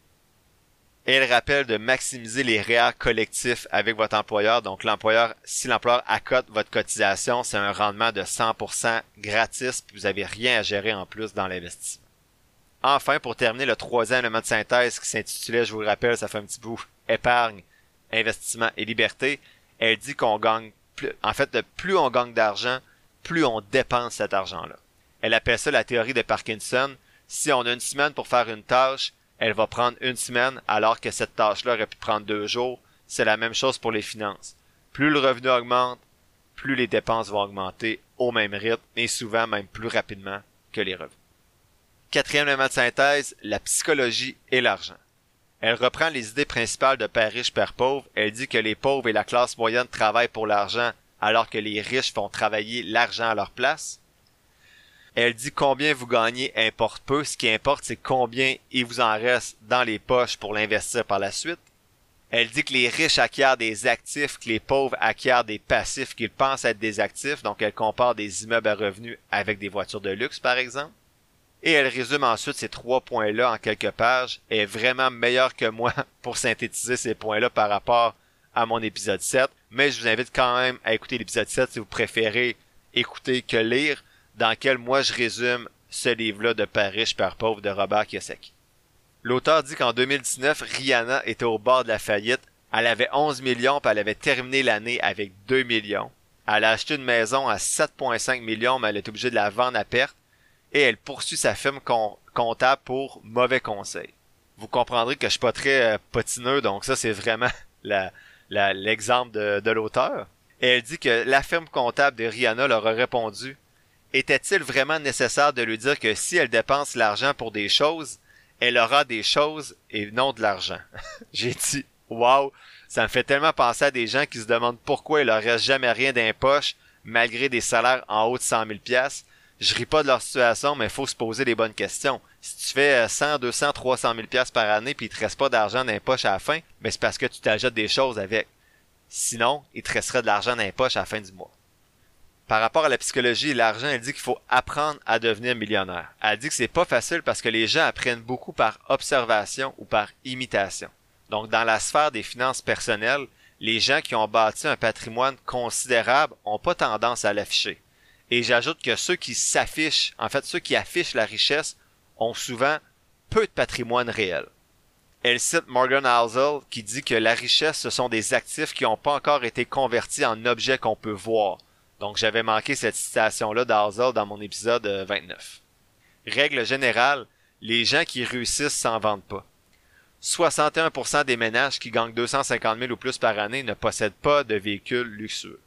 Et elle rappelle de maximiser les REER collectifs avec votre employeur. Donc l'employeur, si l'employeur accote votre cotisation, c'est un rendement de 100% gratis, puis vous n'avez rien à gérer en plus dans l'investissement. Enfin, pour terminer, le troisième élément de synthèse qui s'intitulait, je vous le rappelle, ça fait un petit bout, épargne, investissement et liberté, elle dit qu'on gagne en fait, plus on gagne d'argent, plus on dépense cet argent-là. Elle appelle ça la théorie de Parkinson. Si on a une semaine pour faire une tâche, elle va prendre une semaine alors que cette tâche-là aurait pu prendre deux jours. C'est la même chose pour les finances. Plus le revenu augmente, plus les dépenses vont augmenter au même rythme et souvent même plus rapidement que les revenus. Quatrième élément de synthèse, la psychologie et l'argent. Elle reprend les idées principales de Père riche, Père pauvre. Elle dit que les pauvres et la classe moyenne travaillent pour l'argent alors que les riches font travailler l'argent à leur place. Elle dit combien vous gagnez importe peu. Ce qui importe, c'est combien il vous en reste dans les poches pour l'investir par la suite. Elle dit que les riches acquièrent des actifs, que les pauvres acquièrent des passifs qu'ils pensent être des actifs. Donc, elle compare des immeubles à revenus avec des voitures de luxe, par exemple. Et elle résume ensuite ces trois points-là en quelques pages. Elle est vraiment meilleure que moi pour synthétiser ces points-là par rapport à mon épisode 7. Mais je vous invite quand même à écouter l'épisode 7 si vous préférez écouter que lire dans lequel moi je résume ce livre-là de Père riche, Père pauvre de Robert Kiyosaki. L'auteur dit qu'en 2019, Rihanna était au bord de la faillite. Elle avait 11 millions, puis elle avait terminé l'année avec 2 millions. Elle a acheté une maison à 7,5 millions, mais elle est obligée de la vendre à perte. Et elle poursuit sa firme comptable pour mauvais conseil. Vous comprendrez que je suis pas très euh, potineux, donc ça c'est vraiment l'exemple de, l'auteur. Et elle dit que la firme comptable de Rihanna leur a répondu était-il vraiment nécessaire de lui dire que si elle dépense l'argent pour des choses, elle aura des choses et non de l'argent? J'ai dit, wow, ça me fait tellement penser à des gens qui se demandent pourquoi il leur reste jamais rien d'impoche malgré des salaires en haut de 100 000 pièces. Je ris pas de leur situation, mais faut se poser les bonnes questions. Si tu fais 100, 200, 300 000 pièces par année puis il te reste pas d'argent d'impoche à la fin, mais c'est parce que tu t'ajoutes des choses avec. Sinon, il te resterait de l'argent d'impoche à la fin du mois par rapport à la psychologie l'argent, elle dit qu'il faut apprendre à devenir millionnaire. Elle dit que c'est pas facile parce que les gens apprennent beaucoup par observation ou par imitation. Donc, dans la sphère des finances personnelles, les gens qui ont bâti un patrimoine considérable ont pas tendance à l'afficher. Et j'ajoute que ceux qui s'affichent, en fait ceux qui affichent la richesse, ont souvent peu de patrimoine réel. Elle cite Morgan Housel qui dit que la richesse, ce sont des actifs qui n'ont pas encore été convertis en objets qu'on peut voir. Donc j'avais manqué cette citation-là d'Housel dans mon épisode 29. Euh, Règle générale, les gens qui réussissent s'en vendent pas. 61% des ménages qui gagnent 250 000 ou plus par année ne possèdent pas de véhicules luxueux.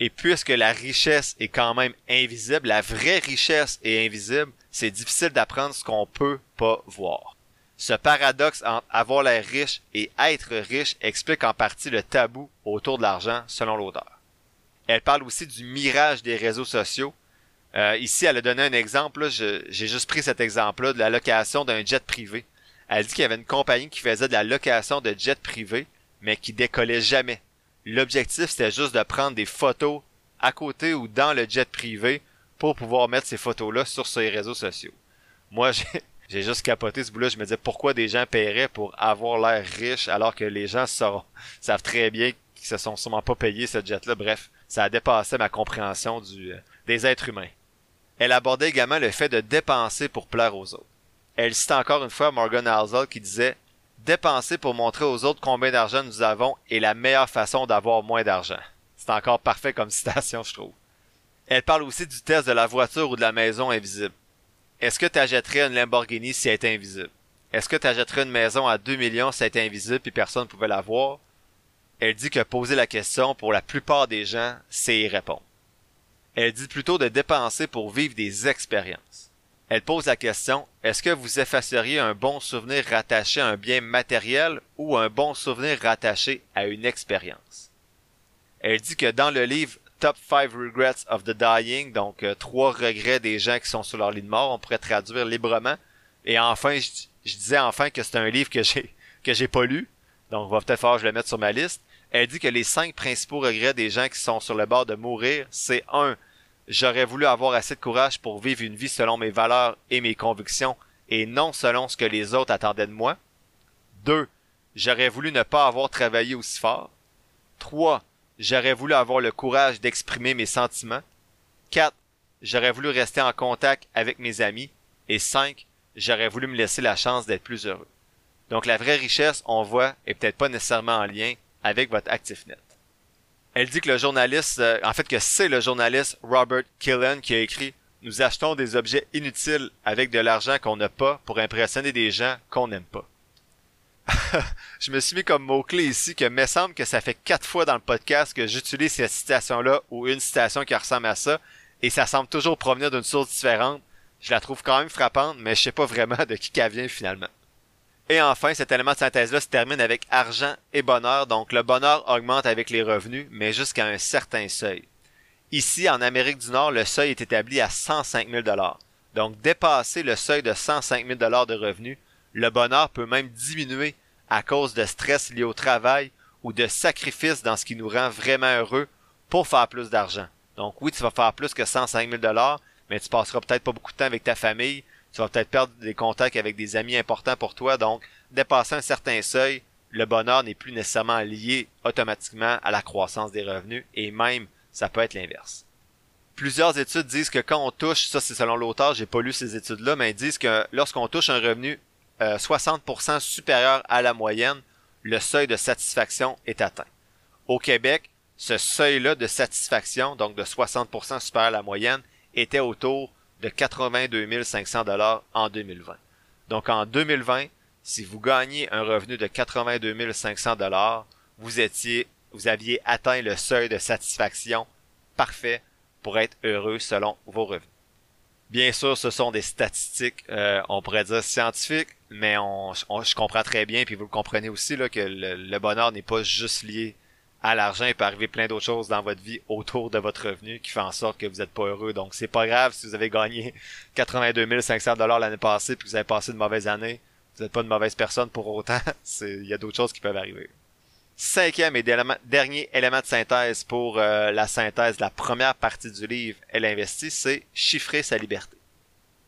Et puisque la richesse est quand même invisible, la vraie richesse est invisible, c'est difficile d'apprendre ce qu'on peut pas voir. Ce paradoxe entre avoir l'air riche et être riche explique en partie le tabou autour de l'argent selon l'auteur. Elle parle aussi du mirage des réseaux sociaux. Euh, ici, elle a donné un exemple, j'ai juste pris cet exemple-là de la location d'un jet privé. Elle dit qu'il y avait une compagnie qui faisait de la location de jets privés, mais qui décollait jamais. L'objectif, c'était juste de prendre des photos à côté ou dans le jet privé pour pouvoir mettre ces photos-là sur ses réseaux sociaux. Moi, j'ai juste capoté ce bout-là. Je me disais pourquoi des gens paieraient pour avoir l'air riche alors que les gens savent très bien qu'ils se sont sûrement pas payés ce jet-là. Bref, ça a dépassé ma compréhension euh, des êtres humains. Elle abordait également le fait de dépenser pour plaire aux autres. Elle cite encore une fois Morgan Housel qui disait Dépenser pour montrer aux autres combien d'argent nous avons est la meilleure façon d'avoir moins d'argent. C'est encore parfait comme citation, je trouve. Elle parle aussi du test de la voiture ou de la maison invisible. Est-ce que tu achèterais une Lamborghini si elle était invisible? Est-ce que tu achèterais une maison à 2 millions si elle était invisible et personne ne pouvait la voir? Elle dit que poser la question pour la plupart des gens, c'est y répondre. Elle dit plutôt de dépenser pour vivre des expériences. Elle pose la question, est-ce que vous effaceriez un bon souvenir rattaché à un bien matériel ou un bon souvenir rattaché à une expérience? Elle dit que dans le livre Top 5 Regrets of the Dying, donc euh, trois regrets des gens qui sont sur leur lit de mort, on pourrait traduire librement. Et enfin, je, disais enfin que c'est un livre que j'ai que j'ai pas lu, donc va peut-être falloir je le mette sur ma liste. Elle dit que les cinq principaux regrets des gens qui sont sur le bord de mourir, c'est un, J'aurais voulu avoir assez de courage pour vivre une vie selon mes valeurs et mes convictions et non selon ce que les autres attendaient de moi. 2. J'aurais voulu ne pas avoir travaillé aussi fort. 3. J'aurais voulu avoir le courage d'exprimer mes sentiments. 4. J'aurais voulu rester en contact avec mes amis. Et 5. J'aurais voulu me laisser la chance d'être plus heureux. Donc la vraie richesse, on voit, est peut-être pas nécessairement en lien avec votre ActiveNet. Elle dit que le journaliste, euh, en fait que c'est le journaliste Robert Killen qui a écrit Nous achetons des objets inutiles avec de l'argent qu'on n'a pas pour impressionner des gens qu'on n'aime pas. je me suis mis comme mot-clé ici que me semble que ça fait quatre fois dans le podcast que j'utilise cette citation-là ou une citation qui ressemble à ça, et ça semble toujours provenir d'une source différente. Je la trouve quand même frappante, mais je sais pas vraiment de qui qu'elle vient finalement. Et enfin, cet élément de synthèse-là se termine avec argent et bonheur. Donc le bonheur augmente avec les revenus, mais jusqu'à un certain seuil. Ici, en Amérique du Nord, le seuil est établi à 105 000 Donc dépasser le seuil de 105 000 de revenus, le bonheur peut même diminuer à cause de stress lié au travail ou de sacrifices dans ce qui nous rend vraiment heureux pour faire plus d'argent. Donc oui, tu vas faire plus que 105 000 mais tu passeras peut-être pas beaucoup de temps avec ta famille, tu vas peut-être perdre des contacts avec des amis importants pour toi. Donc, dépasser un certain seuil, le bonheur n'est plus nécessairement lié automatiquement à la croissance des revenus et même, ça peut être l'inverse. Plusieurs études disent que quand on touche, ça c'est selon l'auteur, j'ai pas lu ces études-là, mais ils disent que lorsqu'on touche un revenu 60% euh, supérieur à la moyenne, le seuil de satisfaction est atteint. Au Québec, ce seuil-là de satisfaction, donc de 60% supérieur à la moyenne, était autour de 82 500 dollars en 2020. Donc en 2020, si vous gagnez un revenu de 82 500 dollars, vous étiez, vous aviez atteint le seuil de satisfaction parfait pour être heureux selon vos revenus. Bien sûr, ce sont des statistiques, euh, on pourrait dire scientifiques, mais on, je comprends très bien, puis vous le comprenez aussi là, que le bonheur n'est pas juste lié à l'argent, il peut arriver plein d'autres choses dans votre vie autour de votre revenu qui fait en sorte que vous n'êtes pas heureux. Donc, c'est pas grave si vous avez gagné 82 500 dollars l'année passée puis que vous avez passé une mauvaise année. Vous n'êtes pas une mauvaise personne pour autant. Il y a d'autres choses qui peuvent arriver. Cinquième et dernier élément de synthèse pour euh, la synthèse de la première partie du livre Elle investit, c'est chiffrer sa liberté.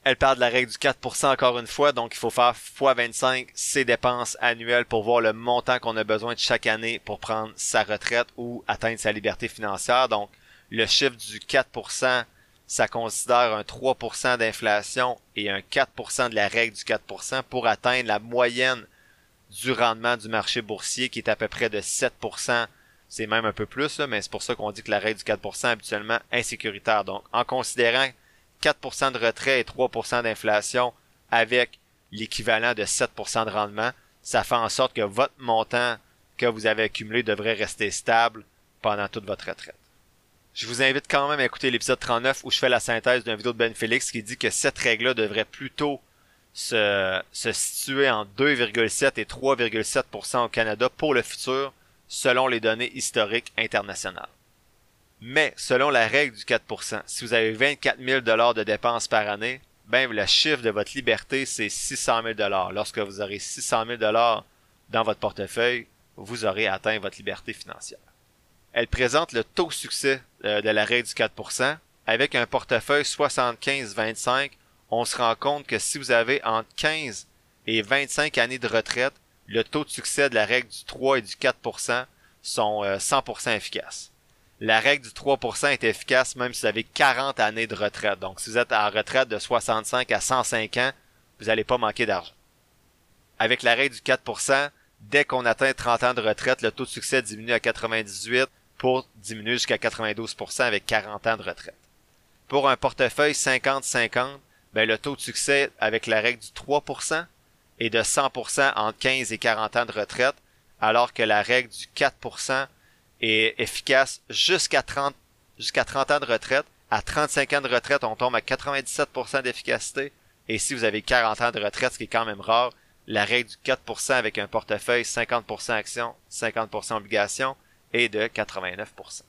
Elle parle de la règle du 4% encore une fois, donc il faut faire x 25 ses dépenses annuelles pour voir le montant qu'on a besoin de chaque année pour prendre sa retraite ou atteindre sa liberté financière. Donc le chiffre du 4%, ça considère un 3% d'inflation et un 4% de la règle du 4% pour atteindre la moyenne du rendement du marché boursier qui est à peu près de 7%. C'est même un peu plus, mais c'est pour ça qu'on dit que la règle du 4% est habituellement insécuritaire. Donc en considérant 4% de retrait et 3% d'inflation avec l'équivalent de 7% de rendement, ça fait en sorte que votre montant que vous avez accumulé devrait rester stable pendant toute votre retraite. Je vous invite quand même à écouter l'épisode 39 où je fais la synthèse d'une vidéo de Ben Félix qui dit que cette règle-là devrait plutôt se, se situer en 2,7 et 3,7% au Canada pour le futur selon les données historiques internationales. Mais selon la règle du 4%, si vous avez 24 000 dollars de dépenses par année, ben le chiffre de votre liberté c'est 600 000 dollars. Lorsque vous aurez 600 000 dollars dans votre portefeuille, vous aurez atteint votre liberté financière. Elle présente le taux succès euh, de la règle du 4%. Avec un portefeuille 75-25, on se rend compte que si vous avez entre 15 et 25 années de retraite, le taux de succès de la règle du 3 et du 4% sont 100% euh, efficaces la règle du 3% est efficace même si vous avez 40 années de retraite. Donc, si vous êtes en retraite de 65 à 105 ans, vous n'allez pas manquer d'argent. Avec la règle du 4%, dès qu'on atteint 30 ans de retraite, le taux de succès diminue à 98 pour diminuer jusqu'à 92% avec 40 ans de retraite. Pour un portefeuille 50-50, ben, le taux de succès avec la règle du 3% est de 100% entre 15 et 40 ans de retraite, alors que la règle du 4% est efficace jusqu'à 30, jusqu'à 30 ans de retraite. À 35 ans de retraite, on tombe à 97% d'efficacité. Et si vous avez 40 ans de retraite, ce qui est quand même rare, la règle du 4% avec un portefeuille 50% actions, 50% obligations est de 89%.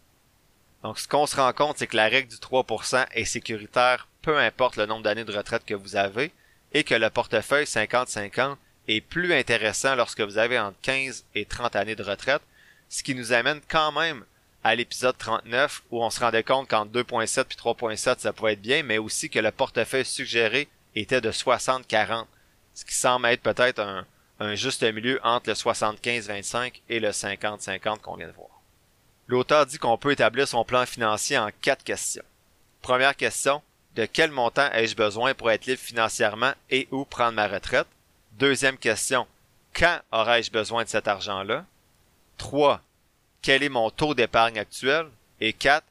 Donc ce qu'on se rend compte, c'est que la règle du 3% est sécuritaire peu importe le nombre d'années de retraite que vous avez et que le portefeuille 50-50 est plus intéressant lorsque vous avez entre 15 et 30 années de retraite ce qui nous amène quand même à l'épisode 39 où on se rendait compte qu'entre 2.7 puis 3.7 ça pouvait être bien, mais aussi que le portefeuille suggéré était de 60-40, ce qui semble être peut-être un, un juste milieu entre le 75-25 et le 50-50 qu'on vient de voir. L'auteur dit qu'on peut établir son plan financier en quatre questions. Première question, de quel montant ai-je besoin pour être libre financièrement et où prendre ma retraite? Deuxième question, quand aurais-je besoin de cet argent-là? 3. Quel est mon taux d'épargne actuel? Et 4.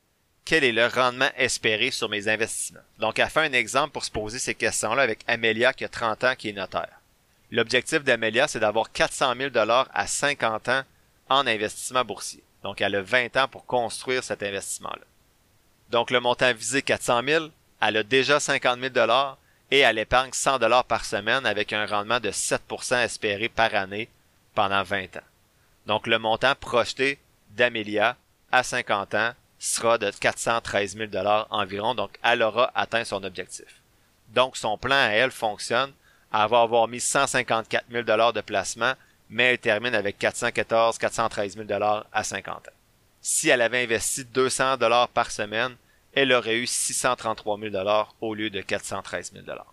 Quel est le rendement espéré sur mes investissements? Donc, elle fait un exemple pour se poser ces questions-là avec Amelia qui a 30 ans qui est notaire. L'objectif d'Amelia, c'est d'avoir 400 000 dollars à 50 ans en investissement boursier. Donc, elle a 20 ans pour construire cet investissement-là. Donc, le montant visé 400 000, elle a déjà 50 000 dollars et elle épargne 100 dollars par semaine avec un rendement de 7% espéré par année pendant 20 ans. Donc le montant projeté d'Amelia à 50 ans sera de 413 000 dollars environ, donc elle aura atteint son objectif. Donc son plan à elle fonctionne. Elle va avoir mis 154 000 dollars de placement, mais elle termine avec 414 413 000 dollars à 50 ans. Si elle avait investi 200 dollars par semaine, elle aurait eu 633 000 dollars au lieu de 413 000 dollars.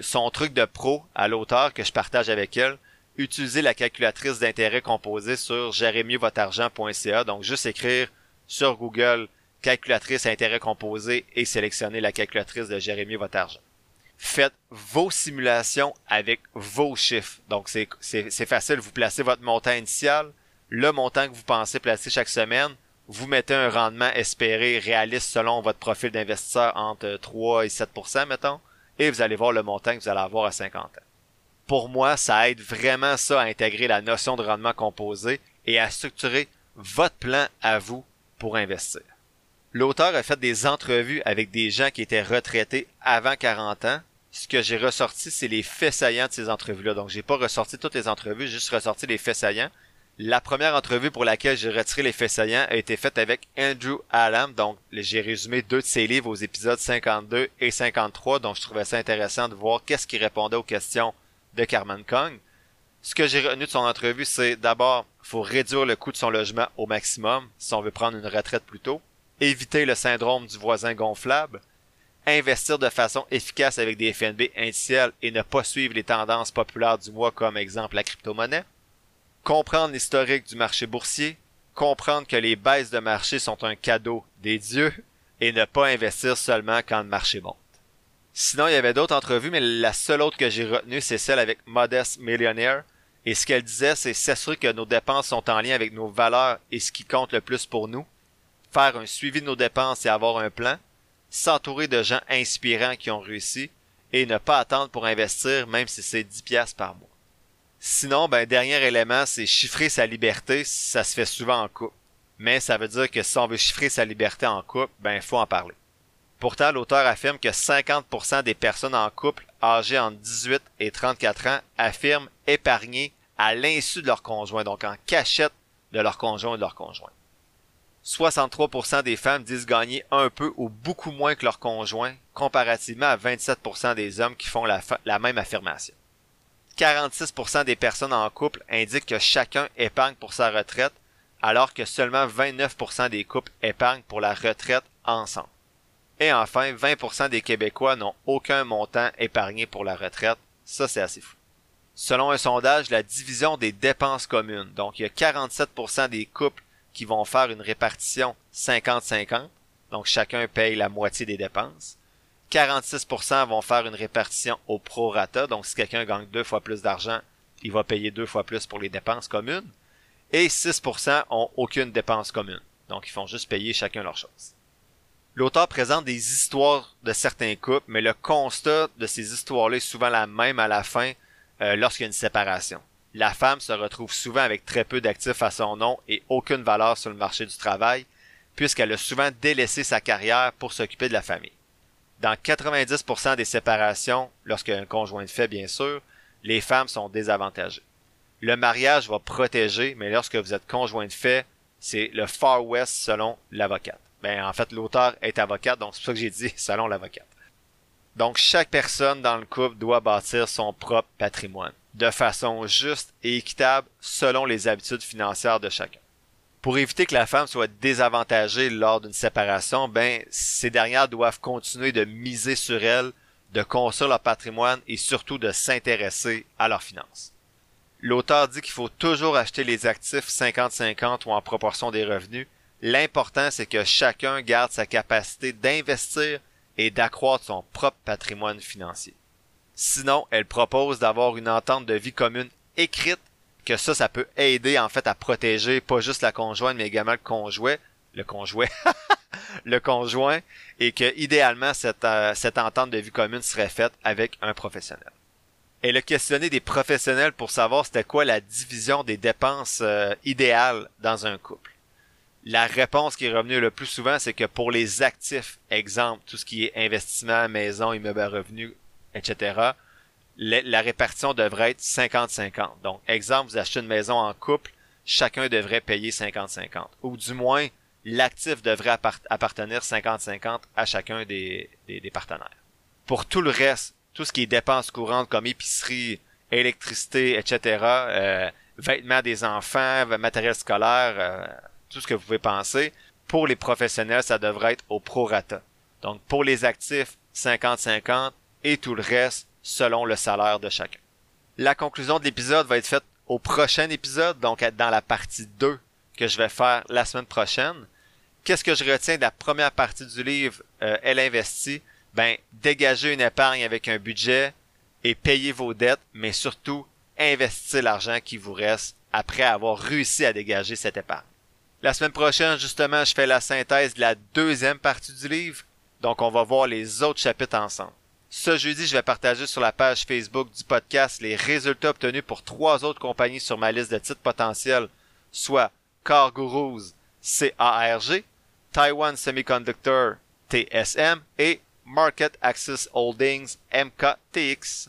Son truc de pro à l'auteur que je partage avec elle, utilisez la calculatrice d'intérêt composé sur argent.ca. Donc, juste écrire sur Google calculatrice intérêt composé et sélectionner la calculatrice de gérer. Faites vos simulations avec vos chiffres. Donc, c'est facile. Vous placez votre montant initial, le montant que vous pensez placer chaque semaine, vous mettez un rendement espéré réaliste selon votre profil d'investisseur entre 3 et 7% mettons, et vous allez voir le montant que vous allez avoir à 50 ans pour moi, ça aide vraiment ça à intégrer la notion de rendement composé et à structurer votre plan à vous pour investir. L'auteur a fait des entrevues avec des gens qui étaient retraités avant 40 ans. Ce que j'ai ressorti, c'est les faits saillants de ces entrevues-là. Donc, j'ai pas ressorti toutes les entrevues, j'ai juste ressorti les faits saillants. La première entrevue pour laquelle j'ai retiré les faits saillants a été faite avec Andrew Allam. Donc, j'ai résumé deux de ses livres aux épisodes 52 et 53. Donc, je trouvais ça intéressant de voir qu'est-ce qui répondait aux questions de Carmen Kong. Ce que j'ai retenu de son entrevue, c'est d'abord, faut réduire le coût de son logement au maximum si on veut prendre une retraite plus tôt, éviter le syndrome du voisin gonflable, investir de façon efficace avec des FNB indiciels et ne pas suivre les tendances populaires du mois comme exemple la crypto-monnaie, comprendre l'historique du marché boursier, comprendre que les baisses de marché sont un cadeau des dieux et ne pas investir seulement quand le marché monte. Sinon, il y avait d'autres entrevues, mais la seule autre que j'ai retenue, c'est celle avec Modest Millionaire. Et ce qu'elle disait, c'est s'assurer que nos dépenses sont en lien avec nos valeurs et ce qui compte le plus pour nous, faire un suivi de nos dépenses et avoir un plan, s'entourer de gens inspirants qui ont réussi et ne pas attendre pour investir même si c'est 10 pièces par mois. Sinon, ben, dernier élément, c'est chiffrer sa liberté, ça se fait souvent en couple. Mais ça veut dire que si on veut chiffrer sa liberté en couple, ben, faut en parler. Pourtant, l'auteur affirme que 50% des personnes en couple âgées entre 18 et 34 ans affirment épargner à l'insu de leur conjoint, donc en cachette de leur conjoint ou de leur conjoint. 63% des femmes disent gagner un peu ou beaucoup moins que leur conjoint, comparativement à 27% des hommes qui font la, la même affirmation. 46% des personnes en couple indiquent que chacun épargne pour sa retraite, alors que seulement 29% des couples épargnent pour la retraite ensemble. Et enfin, 20% des Québécois n'ont aucun montant épargné pour la retraite. Ça, c'est assez fou. Selon un sondage, la division des dépenses communes. Donc, il y a 47% des couples qui vont faire une répartition 50-50. Donc, chacun paye la moitié des dépenses. 46% vont faire une répartition au prorata. Donc, si quelqu'un gagne deux fois plus d'argent, il va payer deux fois plus pour les dépenses communes. Et 6% ont aucune dépense commune. Donc, ils font juste payer chacun leur chose. L'auteur présente des histoires de certains couples, mais le constat de ces histoires-là est souvent la même à la fin euh, lorsqu'il y a une séparation la femme se retrouve souvent avec très peu d'actifs à son nom et aucune valeur sur le marché du travail, puisqu'elle a souvent délaissé sa carrière pour s'occuper de la famille. Dans 90% des séparations, lorsqu'un conjoint de fait bien sûr, les femmes sont désavantagées. Le mariage va protéger, mais lorsque vous êtes conjoint de fait, c'est le Far West selon l'avocate. Ben, en fait, l'auteur est avocate, donc c'est pour ça que j'ai dit selon l'avocate. Donc, chaque personne dans le couple doit bâtir son propre patrimoine de façon juste et équitable selon les habitudes financières de chacun. Pour éviter que la femme soit désavantagée lors d'une séparation, ben, ces dernières doivent continuer de miser sur elle, de construire leur patrimoine et surtout de s'intéresser à leurs finances. L'auteur dit qu'il faut toujours acheter les actifs 50-50 ou en proportion des revenus. L'important, c'est que chacun garde sa capacité d'investir et d'accroître son propre patrimoine financier. Sinon, elle propose d'avoir une entente de vie commune écrite, que ça, ça peut aider en fait à protéger pas juste la conjointe, mais également le conjoint, le conjoint, le conjoint, et que idéalement cette, euh, cette entente de vie commune serait faite avec un professionnel. Elle a questionné des professionnels pour savoir c'était quoi la division des dépenses euh, idéales dans un couple. La réponse qui est revenue le plus souvent, c'est que pour les actifs, exemple, tout ce qui est investissement, maison, immeuble à revenus, etc., la répartition devrait être 50-50. Donc, exemple, vous achetez une maison en couple, chacun devrait payer 50-50. Ou du moins, l'actif devrait appartenir 50-50 à chacun des, partenaires. Pour tout le reste, tout ce qui est dépenses courantes comme épicerie, électricité, etc., euh, vêtements des enfants, matériel scolaire, euh, tout ce que vous pouvez penser, pour les professionnels, ça devrait être au prorata. Donc, pour les actifs, 50-50, et tout le reste selon le salaire de chacun. La conclusion de l'épisode va être faite au prochain épisode, donc dans la partie 2 que je vais faire la semaine prochaine. Qu'est-ce que je retiens de la première partie du livre euh, Elle investit? Ben, dégager une épargne avec un budget et payer vos dettes, mais surtout investir l'argent qui vous reste après avoir réussi à dégager cette épargne. La semaine prochaine, justement, je fais la synthèse de la deuxième partie du livre, donc on va voir les autres chapitres ensemble. Ce jeudi, je vais partager sur la page Facebook du podcast les résultats obtenus pour trois autres compagnies sur ma liste de titres potentiels, soit Car Gurus, CARG, Taiwan Semiconductor, TSM et Market Access Holdings, MKTX.